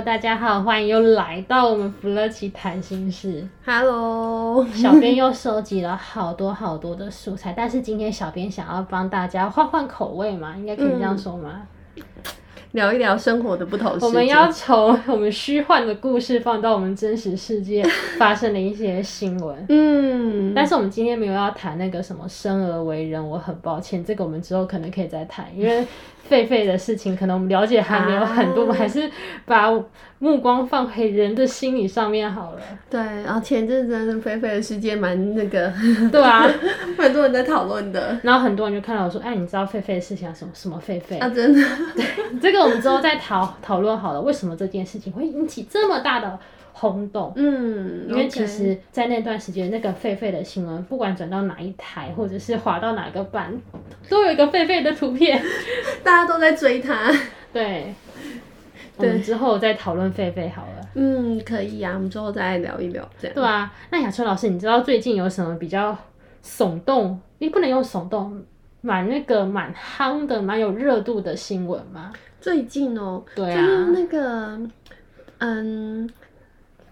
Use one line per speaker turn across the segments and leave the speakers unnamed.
大家好，欢迎又来到我们弗乐奇谈心事。
Hello，
小编又收集了好多好多的素材，但是今天小编想要帮大家换换口味嘛，应该可以这样说吗？
嗯，聊一聊生活的不同。
我们要从我们虚幻的故事放到我们真实世界发生的一些新闻。
嗯，
但是我们今天没有要谈那个什么生而为人，我很抱歉，这个我们之后可能可以再谈，因为。狒狒的事情，可能我们了解还没有很多，我们、啊、还是把目光放回人的心理上面好了。
对，然后前阵子狒狒的世界蛮那个，
对啊，
蛮多人在讨论的。
然后很多人就看到我说：“哎，你知道狒狒的事情啊？什么什么狒狒？”
啊，真的。
对，这个我们之后再讨讨论好了，为什么这件事情会引起这么大的？轰动，
嗯，
因为其实，在那段时间，那个狒狒的新闻，不管转到哪一台，或者是滑到哪个版，都有一个狒狒的图片，
大家都在追
他。对，我们之后再讨论狒狒好了。
嗯，可以啊，我们之后再聊一聊这样。
对啊，那雅春老师，你知道最近有什么比较耸动？你不能用耸动，蛮那个蛮夯的、蛮有热度的新闻吗？
最近哦，
对啊，
就是那个，嗯。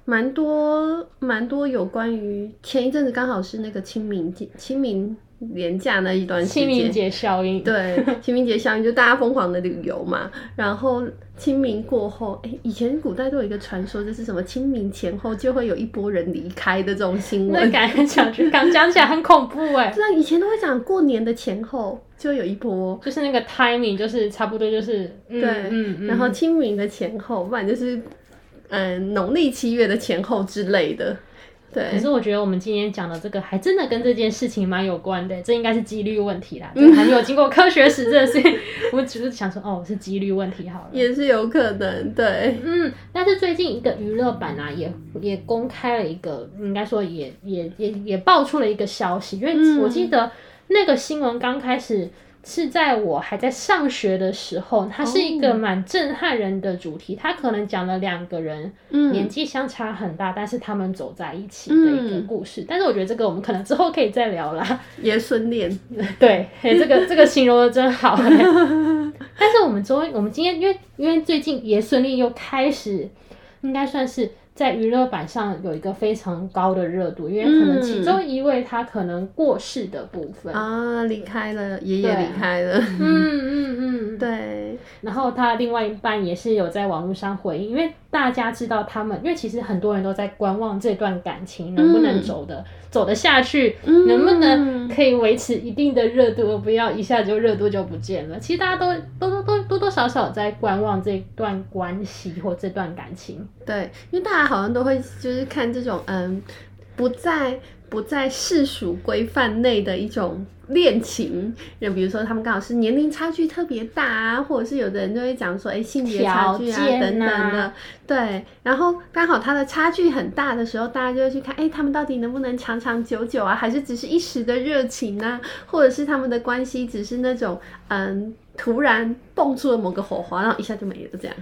蛮多蛮多有关于前一阵子刚好是那个清明节清明连假那一段时间，
清明节效应，
对，清明节效应就大家疯狂的旅游嘛。然后清明过后，哎、欸，以前古代都有一个传说，就是什么清明前后就会有一波人离开的这种新闻。
那感觉讲刚 讲起来很恐怖哎。
对啊，以前都会讲过年的前后就有一波，
就是那个 timing，就是差不多就是、嗯、
对，
嗯嗯。
然后清明的前后，不然就是。嗯，农历七月的前后之类的，对。
可是我觉得我们今天讲的这个还真的跟这件事情蛮有关的，这应该是几率问题啦，嗯、还没有经过科学实证，所以我只是想说，哦，是几率问题好了。
也是有可能，对。
嗯，但是最近一个娱乐版啊，也也公开了一个，应该说也也也也爆出了一个消息，因为我记得那个新闻刚开始。是在我还在上学的时候，它是一个蛮震撼人的主题。它、oh. 可能讲了两个人，年纪相差很大，嗯，但是他们走在一起的一个故事，嗯。但是我觉得这个我们可能之后可以再聊啦。
爷孙恋，
对，嘿，这个这个形容的真好。但是我们终于，我们今天因为因为最近爷孙恋又开始，应该算是。在娱乐版上有一个非常高的热度，因为可能其中一位他可能过世的部分、
嗯、啊，离开了，爷爷离开了，
嗯嗯嗯，
对。
然后他另外一半也是有在网络上回应，因为大家知道他们，因为其实很多人都在观望这段感情能不能走的、嗯、走得下去、嗯，能不能可以维持一定的热度，而不要一下就热度就不见了。其实大家都都多多少少在观望这段关系或这段感情，
对，因为大家。好像都会就是看这种嗯，不在不在世俗规范内的一种恋情，就比如说他们刚好是年龄差距特别大啊，或者是有的人就会讲说，哎、欸，性别差距啊，啊等等的，对。然后刚好他的差距很大的时候，大家就会去看，哎、欸，他们到底能不能长长久久啊？还是只是一时的热情啊？或者是他们的关系只是那种嗯，突然蹦出了某个火花，然后一下就没了这样。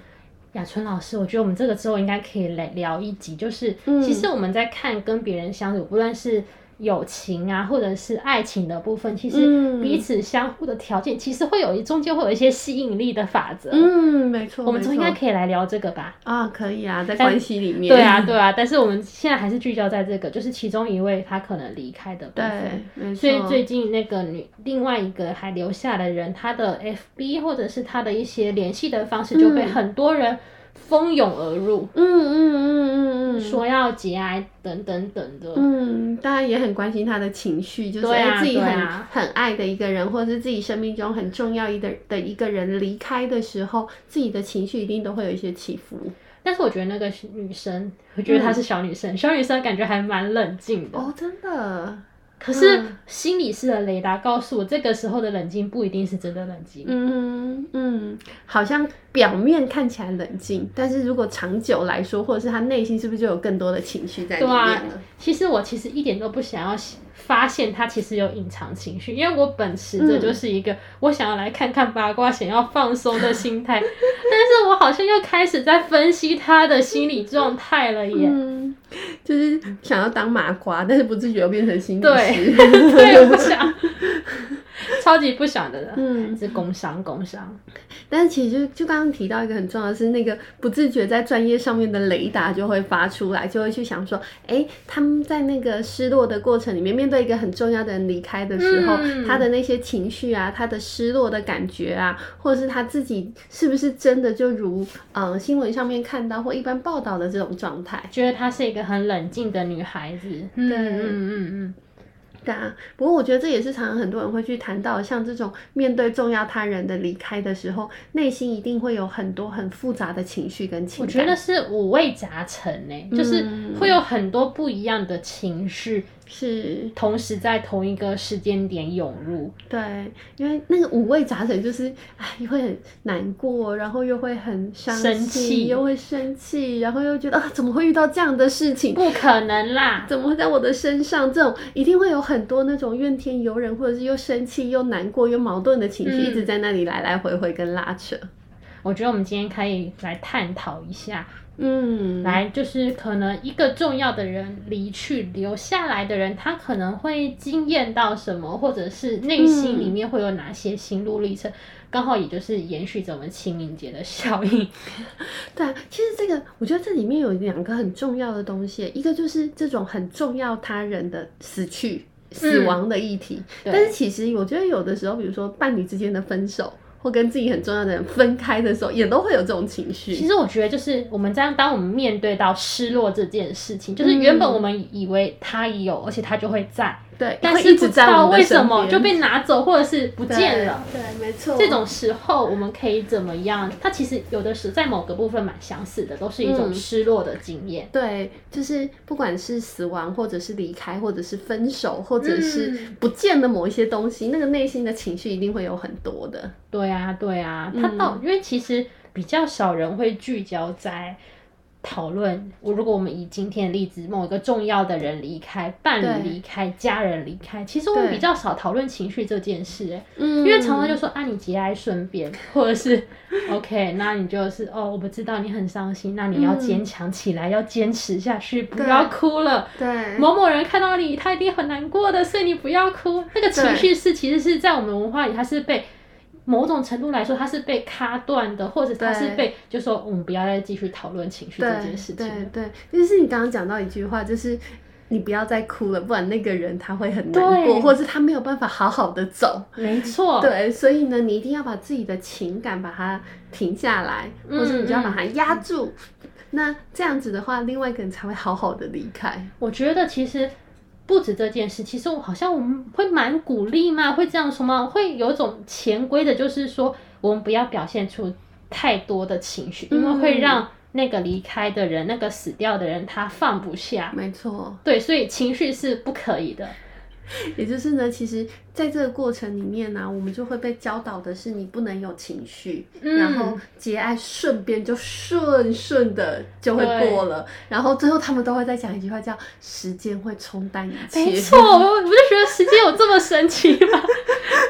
雅春老师，我觉得我们这个之后应该可以来聊一集，就是其实我们在看跟别人相处，不论是。友情啊，或者是爱情的部分，其实彼此相互的条件，其实会有一中间会有一些吸引力的法则。
嗯，没错。
我们应该可以来聊这个吧？
啊，可以啊，在关系里面。
对啊，对啊。但是我们现在还是聚焦在这个，就是其中一位他可能离开的部分。
对，
所以最近那个女，另外一个还留下的人，他的 FB 或者是他的一些联系的方式，就被很多人。蜂拥而入，
嗯嗯嗯嗯嗯，说
要节哀等等等的，
嗯，大家也很关心他的情绪，就是自己很、啊、很爱的一个人，或者是自己生命中很重要一的的一个人离开的时候，自己的情绪一定都会有一些起伏。
但是我觉得那个女生，我觉得她是小女生，嗯、小女生感觉还蛮冷静的。
哦，真的，
可是心理师的雷达告诉我，这个时候的冷静不一定是真的冷静。
嗯嗯，好像表面看起来冷静，但是如果长久来说，或者是他内心是不是就有更多的情绪在里面了？
对啊，其实我其实一点都不想要发现他其实有隐藏情绪，因为我本持着就是一个我想要来看看八卦、想要放松的心态，但是我好像又开始在分析他的心理状态了耶。
嗯，就是想要当麻瓜，但是不自觉又变成心理
师，对，对，我不想。超级不想的人，嗯，是工伤工伤。
但是其实就就刚刚提到一个很重要的是，那个不自觉在专业上面的雷达就会发出来，就会去想说，哎、欸，他们在那个失落的过程里面，面对一个很重要的人离开的时候，嗯、他的那些情绪啊，他的失落的感觉啊，或者是他自己是不是真的就如呃新闻上面看到或一般报道的这种状态，
觉得她是一个很冷静的女孩子。嗯嗯嗯嗯。
对啊，不过我觉得这也是常常很多人会去谈到，像这种面对重要他人的离开的时候，内心一定会有很多很复杂的情绪跟情感。
我觉得是五味杂陈呢，就是会有很多不一样的情绪。是同时在同一个时间点涌入，
对，因为那个五味杂陈就是，哎，会很难过，然后又会很伤心，生气又会生气，然后又觉得啊，怎么会遇到这样的事情？
不可能啦，
怎么会在我的身上？这种一定会有很多那种怨天尤人，或者是又生气又难过又矛盾的情绪，嗯，一直在那里来来回回跟拉扯。
我觉得我们今天可以来探讨一下。
嗯，
来就是可能一个重要的人离去，留下来的人他可能会惊艳到什么，或者是内心里面会有哪些心路历程，刚、嗯、好也就是延续着我们清明节的效应。
对啊，其实这个我觉得这里面有两个很重要的东西，一个就是这种很重要他人的死去、死亡的议题，嗯、但是其实我觉得有的时候，比如说伴侣之间的分手。或跟自己很重要的人分开的时候，也都会有这种情绪。
其实我觉得，就是我们这样，当我们面对到失落这件事情，就是原本我们以为他有，而且他就会在。
对，
但是不知道为什么就被拿走，或者是不见了。
对，对，没错。
这种时候我们可以怎么样？它其实有的时候在某个部分蛮相似的，都是一种失落的经验。
嗯。对，就是不管是死亡，或者是离开，或者是分手，或者是不见的某一些东西，嗯、那个内心的情绪一定会有很多的。
对啊，对啊，它到、嗯、因为其实比较少人会聚焦在。讨论我，如果我们以今天的例子，某一个重要的人离开，伴侣离开，家人离开，其实我们比较少讨论情绪这件事，哎，因为常常就说啊，你节哀顺变，或者是 OK，那你就是哦，我不知道你很伤心，那你要坚强起来，嗯、要坚持下去，不要哭了。
对，
某某人看到你，他一定很难过的，所以你不要哭。那个情绪是其实是在我们文化里，它是被。某种程度来说，它是被卡断的，或者它是被，就说我们不要再继续讨论情绪这件事情。
对对，对，就是你刚刚讲到一句话，就是你不要再哭了，不然那个人他会很难过，或者是他没有办法好好的走。
没错。
对，所以呢，你一定要把自己的情感把它停下来，或者你就要把它压住。嗯。那这样子的话，另外一个人才会好好的离开。
我觉得其实。不止这件事，其实我好像我们会蛮鼓励嘛，会这样说吗？会有一种潜规的，就是说我们不要表现出太多的情绪，因为会让那个离开的人、那个死掉的人他放不下。
没错，
对，所以情绪是不可以的。
也就是呢，其实在这个过程里面呢、啊，我们就会被教导的是，你不能有情绪、嗯，然后节哀顺变就顺顺的就会过了，然后最后他们都会再讲一句话，叫“时间会冲淡一切”。
没错，我我就觉得时间有这么神奇吗？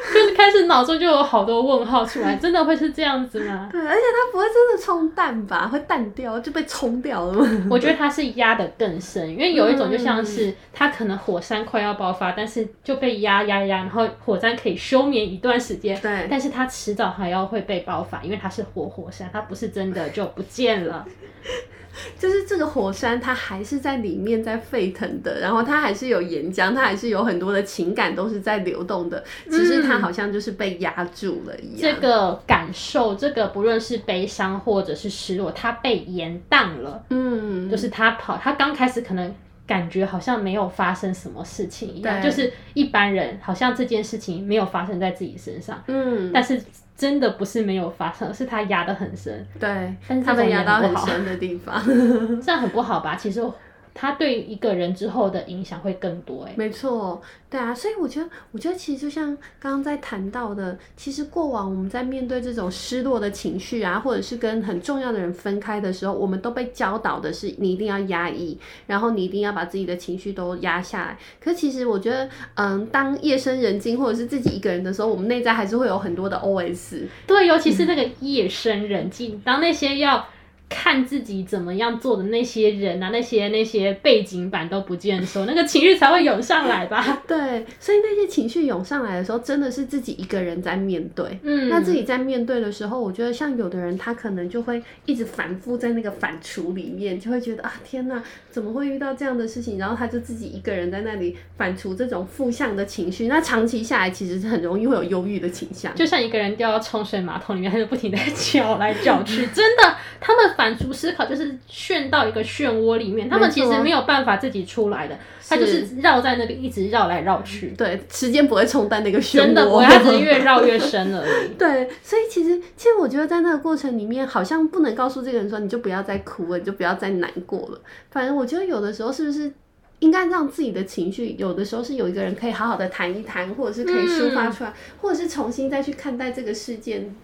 就是开始脑中就有好多问号出来，真的会是这样子吗？
对，而且它不会真的冲淡吧？会淡掉就被冲掉了吗？
我觉得它是压得更深，因为有一种就像是它可能火山快要爆发，但是就被压压压，然后火山可以休眠一段时间，
对，
但是它迟早还要会被爆发，因为它是活火山，它不是真的就不见了。
就是这个火山，它还是在里面在沸腾的，然后它还是有岩浆，它还是有很多的情感都是在流动的，只是它好像就是被压住了一样。
这个感受，这个不论是悲伤或者是失落，它被延宕了。嗯，就是他跑，他刚开始可能感觉好像没有发生什么事情一样，就是一般人好像这件事情没有发生在自己身上。嗯，但是。真的不是没有发生，是他压得很深。
对，但是他们压到很深的地方，
这样很不好吧？其实他对一个人之后的影响会更多。哎，
没错，对啊，所以我觉得，我觉得其实就像刚刚在谈到的，其实过往我们在面对这种失落的情绪啊，或者是跟很重要的人分开的时候，我们都被教导的是你一定要压抑，然后你一定要把自己的情绪都压下来。可其实我觉得，嗯，当夜深人静或者是自己一个人的时候，我们内在还是会有很多的 OS。
对，尤其是那个夜深人静，嗯、当那些要。看自己怎么样做的那些人啊，那些那些背景板都不见的时候，那个情绪才会涌上来吧？
对，所以那些情绪涌上来的时候，真的是自己一个人在面对。嗯，那自己在面对的时候，我觉得像有的人，他可能就会一直反复在那个反刍里面，就会觉得啊，天哪，怎么会遇到这样的事情？然后他就自己一个人在那里反刍这种负向的情绪。那长期下来，其实是很容易会有忧郁的倾向。
就像一个人掉到冲水马桶里面，他就不停的叫 来 叫去，真的，他们。反刍思考就是陷到一个漩涡里面，他们其实没有办法自己出来的，他就是绕在那边一直绕来绕去。
对，时间不会冲淡那个漩涡，
真的不会，它只是越绕越深而已。
对，所以其实其实我觉得在那个过程里面，好像不能告诉这个人说，你就不要再哭了，你就不要再难过了。反正我觉得有的时候是不是应该让自己的情绪，有的时候是有一个人可以好好的谈一谈，或者是可以抒发出来，嗯、或者是重新再去看待这个事件。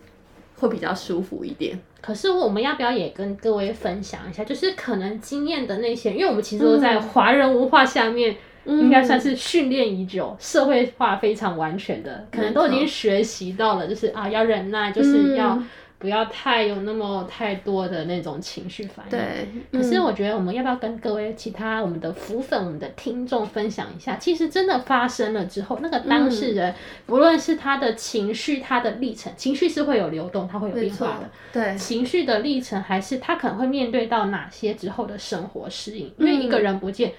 会比较舒服一点。
可是我们要不要也跟各位分享一下？就是可能经验的那些，因为我们其实都在华人文化下面，应该算是训练已久、嗯、社会化非常完全的，可能都已经学习到了，就是啊，要忍耐，就是要。不要太有那么太多的那种情绪反应。对，可是我觉得我们要不要跟各位其他我们的浮粉、我们的听众分享一下？其实真的发生了之后，那个当事人，嗯、不论是他的情绪、他的历程，情绪是会有流动，他会有变化的。
对，
情绪的历程，还是他可能会面对到哪些之后的生活适应？因为一个人不见。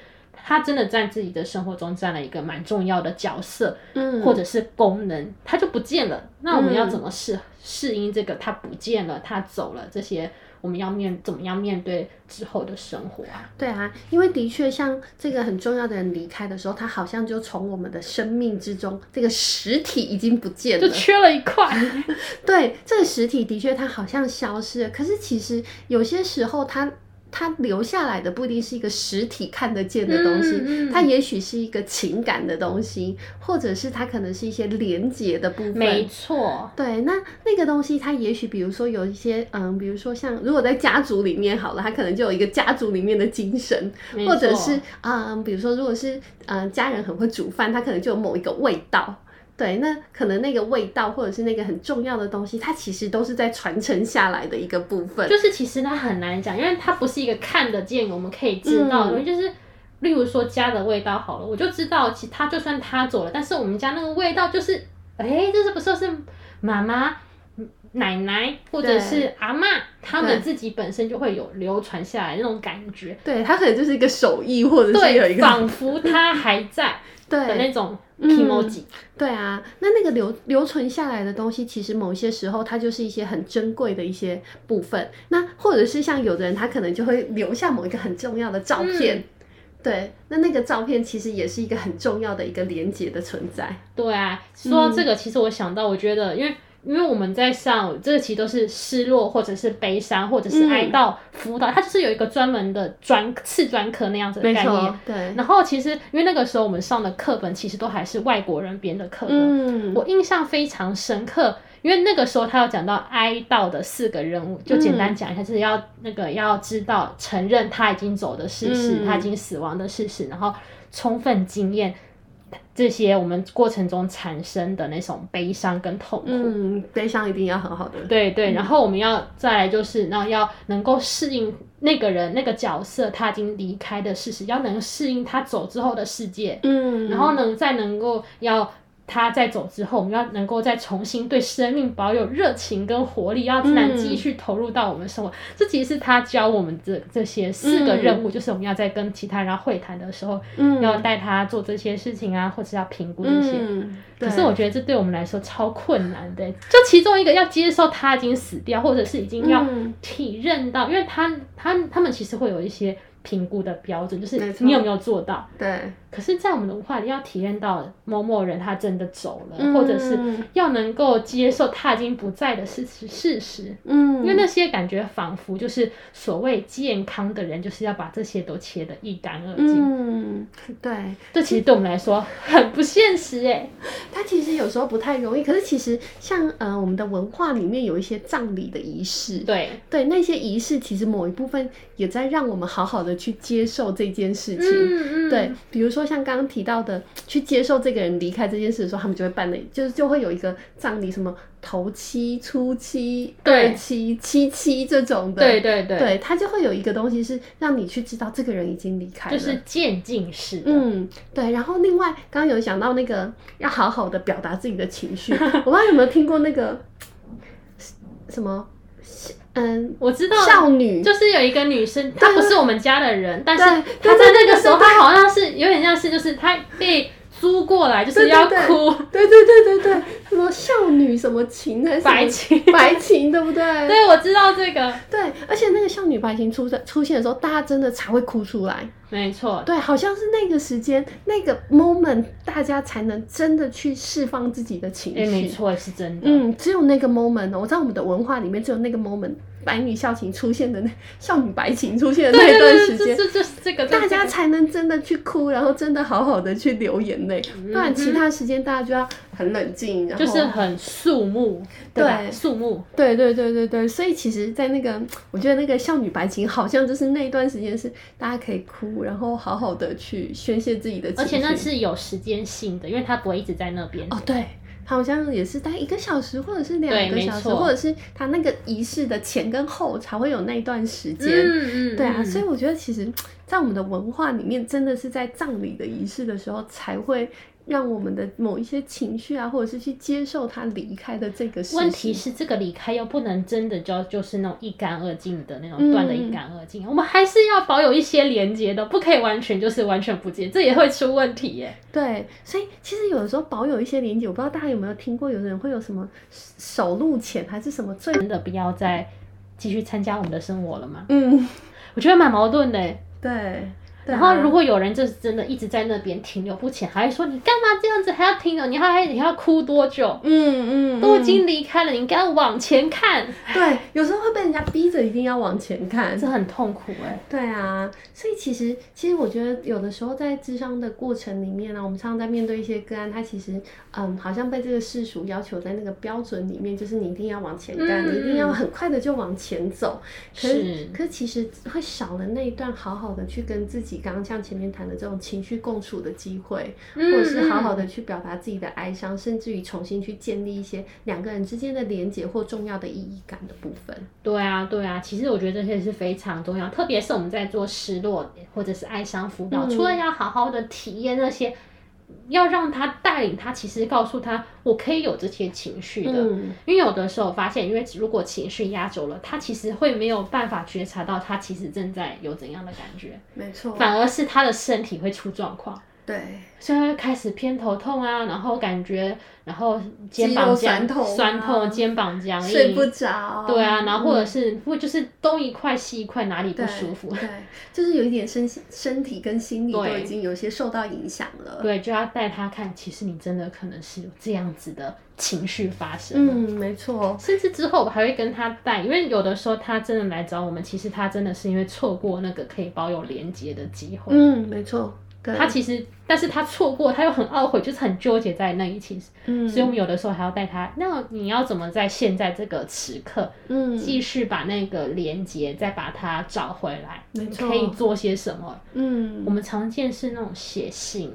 他真的在自己的生活中占了一个蛮重要的角色，嗯，或者是功能，他就不见了。那我们要怎么适适应这个他不见了，他走了这些？我们要面怎么样面对之后的生活啊？
对啊，因为的确像这个很重要的人离开的时候，他好像就从我们的生命之中，这个实体已经不见了，
就缺了一块。
对，这个实体的确它好像消失了，可是其实有些时候它。它留下来的不一定是一个实体看得见的东西，嗯嗯、它也许是一个情感的东西，或者是它可能是一些连接的部分。
没错，
对，那那个东西它也许，比如说有一些，嗯，比如说像如果在家族里面好了，它可能就有一个家族里面的精神，或者是，嗯，比如说如果是，嗯，家人很会煮饭，它可能就有某一个味道。对，那可能那个味道，或者是那个很重要的东西，它其实都是在传承下来的一个部分。
就是其实它很难讲，因为它不是一个看得见，我们可以知道的。嗯、就是例如说家的味道好了，我就知道，其他就算他走了，但是我们家那个味道就是，哎、欸，这是不是是妈妈、奶奶或者是阿嬷，他们自己本身就会有流传下来那种感觉。
对，它可能就是一个手艺，或者是有一个
仿佛它还在 的那种。
嗯，对啊，那那个留留存下来的东西，其实某些时候它就是一些很珍贵的一些部分。那或者是像有的人，他可能就会留下某一个很重要的照片。嗯、对，那那个照片其实也是一个很重要的一个连接的存在。
对啊，说到这个，其实我想到，我觉得因为。因为我们在上这个其实都是失落或者是悲伤或者是哀悼辅导，嗯、它就是有一个专门的专次专科那样子的概念。
对。
然后其实因为那个时候我们上的课本其实都还是外国人编的课本，嗯、我印象非常深刻。因为那个时候他要讲到哀悼的四个任务，就简单讲一下，就是要那个要知道承认他已经走的事实，嗯、他已经死亡的事实，然后充分经验。这些我们过程中产生的那种悲伤跟痛苦，
嗯，悲伤一定要很好的，
对对，然后我们要再来就是，然后要能够适应那个人那个角色他已经离开的事实，要能适应他走之后的世界，嗯，然后呢，再能够要。他在走之后，我们要能够再重新对生命保有热情跟活力，要自然继续投入到我们生活。嗯、这其实是他教我们这这些四个任务，嗯、就是我们要在跟其他人会谈的时候，嗯、要带他做这些事情啊，或者要评估这些。嗯、可是我觉得这对我们来说超困难的，就其中一个要接受他已经死掉，或者是已经要体认到，嗯、因为他他他们其实会有一些评估的标准，就是你有没有做到？
对。
可是，在我们的文化里，要体验到某某人他真的走了，
嗯、
或者是要能够接受他已经不在的事实事实。
嗯，
因为那些感觉仿佛就是所谓健康的人，就是要把这些都切得一干二净。
嗯，对，
这其实对我们来说很不现实哎。
它其实有时候不太容易，可是其实像呃我们的文化里面有一些葬礼的仪式，
对
对，那些仪式其实某一部分也在让我们好好的去接受这件事情。
嗯嗯，
对，比如说。像刚刚提到的，去接受这个人离开这件事的时候，他们就会办的，就是就会有一个葬礼，什么头七、初七、二七、七七这种的。
对对对，
对，他就会有一个东西是让你去知道这个人已经离开了，
就是渐进式。
嗯，对。然后另外，刚刚有讲到那个要好好的表达自己的情绪，我不知道有没有听过那个 什么。嗯，
我知道，
少女
就是有一个女生，她不是我们家的人，但是
她
在那个时候，她好像是有点像是，就是她被租过来，就是要哭，
对对对女什么情还是
白琴
白情，对不对？
对，我知道这个，
对，而且那个少女白情出出现的时候，大家真的才会哭出来，
没错，
对，好像是那个时间那个 moment，大家才能真的去释放自己的情绪，
没错，是真的，
嗯，只有那个 moment，我在我们的文化里面只有那个 moment。白女校情出现的那 少女白情出现的那段时间，
这就是这个
大家才能真的去哭，然后真的好好的去流眼泪，不然其他时间大家就要很冷静，然后
就是很肃穆，对肃穆，
对对对对对，所以其实，在那个我觉得那个少女白情好像就是那一段时间是大家可以哭，然后好好的去宣泄自己的情绪，
而且那是有时间性的，因为它不会一直在那边。
哦，对。好像也是待一个小时，或者是两个小时，或者是他那个仪式的前跟后才会有那一段时间。
嗯嗯，
对啊，所以我觉得其实，在我们的文化里面，真的是在葬礼的仪式的时候才会。让我们的某一些情绪啊，或者是去接受他离开的这个事情。
问题是，这个离开又不能真的就就是那种一干二净的那种断的一干二净，嗯，我们还是要保有一些连接的，不可以完全就是完全不接，这也会出问题耶。
对，所以其实有的时候保有一些连接，我不知道大家有没有听过，有的人会有什么手路钱还是什么最
真的不要再继续参加我们的生活了吗？
嗯，
我觉得蛮矛盾的。
对。
然后，如果有人就是真的一直在那边停留不前，还会说你干嘛这样子还要停留？你还还你还要哭多久？
嗯嗯，
都已经离开了，你应该要往前看。
对，有时候会被人家逼着一定要往前看，
这很痛苦哎。
对啊，所以其实其实我觉得有的时候在智商的过程里面呢，我们常常在面对一些个案，他其实嗯好像被这个世俗要求在那个标准里面，就是你一定要往前干，嗯，你一定要很快的就往前走。可是，是可是其实会少了那一段好好的去跟自己。刚刚像前面谈的这种情绪共处的机会，嗯、或者是好好的去表达自己的哀伤，甚至于重新去建立一些两个人之间的连结或重要的意义感的部分。
对啊，对啊，其实我觉得这些是非常重要，特别是我们在做失落或者是哀伤辅导，嗯、除了要好好的体验那些。要让他带领他，其实告诉他，我可以有这些情绪的。嗯，因为有的时候发现，因为如果情绪压轴了，他其实会没有办法觉察到他其实正在有怎样的感觉。
没错，
反而是他的身体会出
状
况。对，现在开始偏头痛啊，然后感觉，然后肩膀酸痛、酸痛、肩膀僵硬，
睡不着。
对啊，然后或者是不、嗯、就是东一块西一块，哪里不舒服？
对，对就是有一点身身体跟心理都已经有些受到影响了。
对，就要带他看，其实你真的可能是有这样子的情绪发生。
嗯，没错。
甚至之后我还会跟他带，因为有的时候他真的来找我们，其实他真的是因为错过那个可以保有连接的机会。
嗯，没错。
他其实，但是他错过，他又很懊悔，就是很纠结在那一起。嗯，所以我们有的时候还要带他。那你要怎么在现在这个时刻，嗯，继续把那个连接再把它找回来？没错，可以做些什么？嗯，我们常见是那种写信，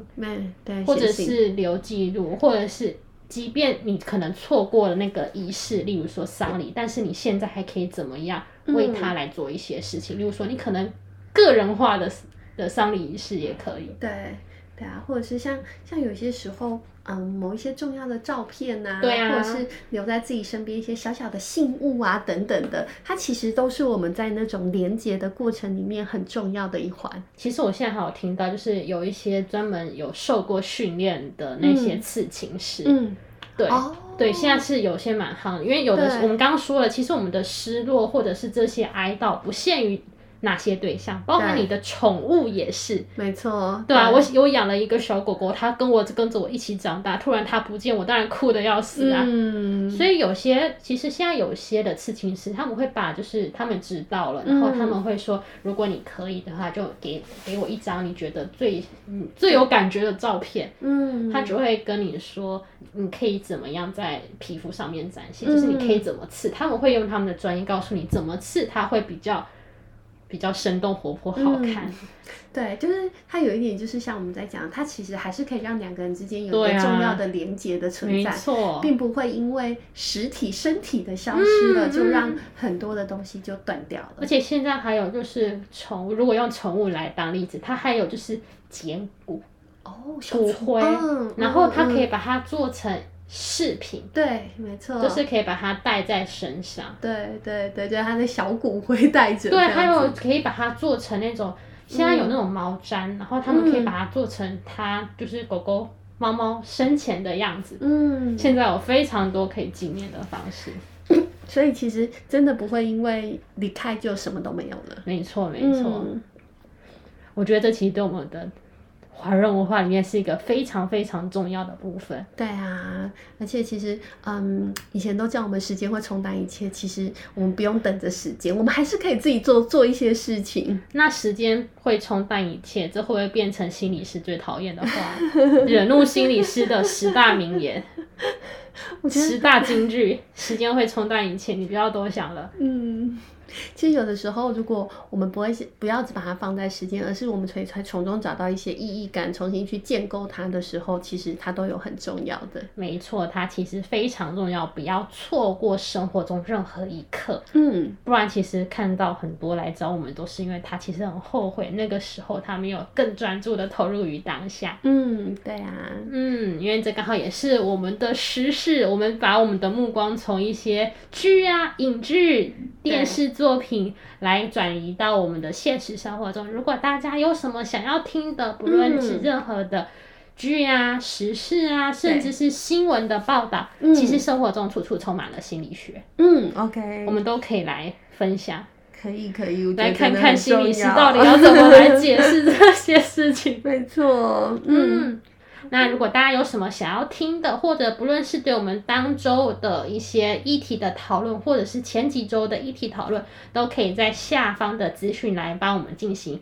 对，
或者是留记录，或者是即便你可能错过了那个仪式，例如说丧礼，但是你现在还可以怎么样为他来做一些事情？例如说，你可能个人化的。的丧礼仪式也可以，
对对啊，或者是像像有些时候，嗯，某一些重要的照片啊，
对啊，
或者是留在自己身边一些小小的信物啊等等的，它其实都是我们在那种连接的过程里面很重要的一环。
其实我现在还有听到，就是有一些专门有受过训练的那些刺青师，嗯，对、哦、对，现在是有些蛮夯，因为有的我们刚刚说了，其实我们的失落或者是这些哀悼不限于。哪些对象，包括你的宠物也是。
没错。
对啊，我我养了一个小狗狗，它跟我跟着我一起长大，突然它不见，我当然哭得要死啊。嗯。所以有些其实现在有些的刺青师，他们会把就是他们知道了，然后他们会说，如果你可以的话，就给给我一张你觉得最嗯最有感觉的照片。嗯。他只会跟你说，你可以怎么样在皮肤上面展现，就是你可以怎么刺，他们会用他们的专业告诉你怎么刺，它会比较。比较生动活泼，好看。嗯，
对，就是它有一点，就是像我们在讲，它其实还是可以让两个人之间有一个重要的连接的存在，
啊、
并不会因为实体身体的消失了，嗯、就让很多的东西就断掉了。
而且现在还有就是宠物，如果用宠物来当例子，它还有就是捡骨
哦，
骨灰，嗯、然后它可以把它做成。饰品，
对，没错，
就是可以把它戴在身上。
对对对，就它的小骨灰戴着。
对，还有可以把它做成那种，现在有那种毛毡，嗯、然后他们可以把它做成它就是狗狗、猫猫生前的样子。嗯，现在有非常多可以纪念的方式，
所以其实真的不会因为离开就什么都没有了。
没错，没错。嗯、我觉得这其实对我们的。华人文化里面是一个非常非常重要的部分。
对啊，而且其实，嗯，以前都叫我们时间会冲淡一切，其实我们不用等着时间，我们还是可以自己做做一些事情。
那时间会冲淡一切，这会不会变成心理师最讨厌的话？惹怒心理师的十大名言，我觉得十大金句：时间会冲淡一切，你不要多想了。嗯。
其实有的时候，如果我们不会不要只把它放在时间，而是我们可以从中找到一些意义感，重新去建构它的时候，其实它都有很重要的。
没错，它其实非常重要，不要错过生活中任何一刻。
嗯，
不然其实看到很多来找我们，都是因为他其实很后悔那个时候他没有更专注的投入于当下。
嗯，对啊，
嗯，因为这刚好也是我们的时事，我们把我们的目光从一些剧啊、影剧、电视。作品来转移到我们的现实生活中。如果大家有什么想要听的，不论是任何的剧啊、嗯、时事啊，甚至是新闻的报道，对其实生活中处处充满了心理学。
嗯，OK，
我们都可以来分享。
可以，可以，
来看看心理师到底要怎么来解释这些事情。
没错，嗯。嗯
那如果大家有什么想要听的，或者不论是对我们当周的一些议题的讨论，或者是前几周的议题讨论，都可以在下方的资讯来帮我们进行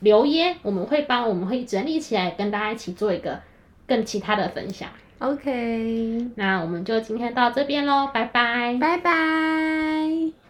留言，我们会帮我们会整理起来，跟大家一起做一个更其他的分享。
OK，
那我们就今天到这边喽，拜拜，
拜拜。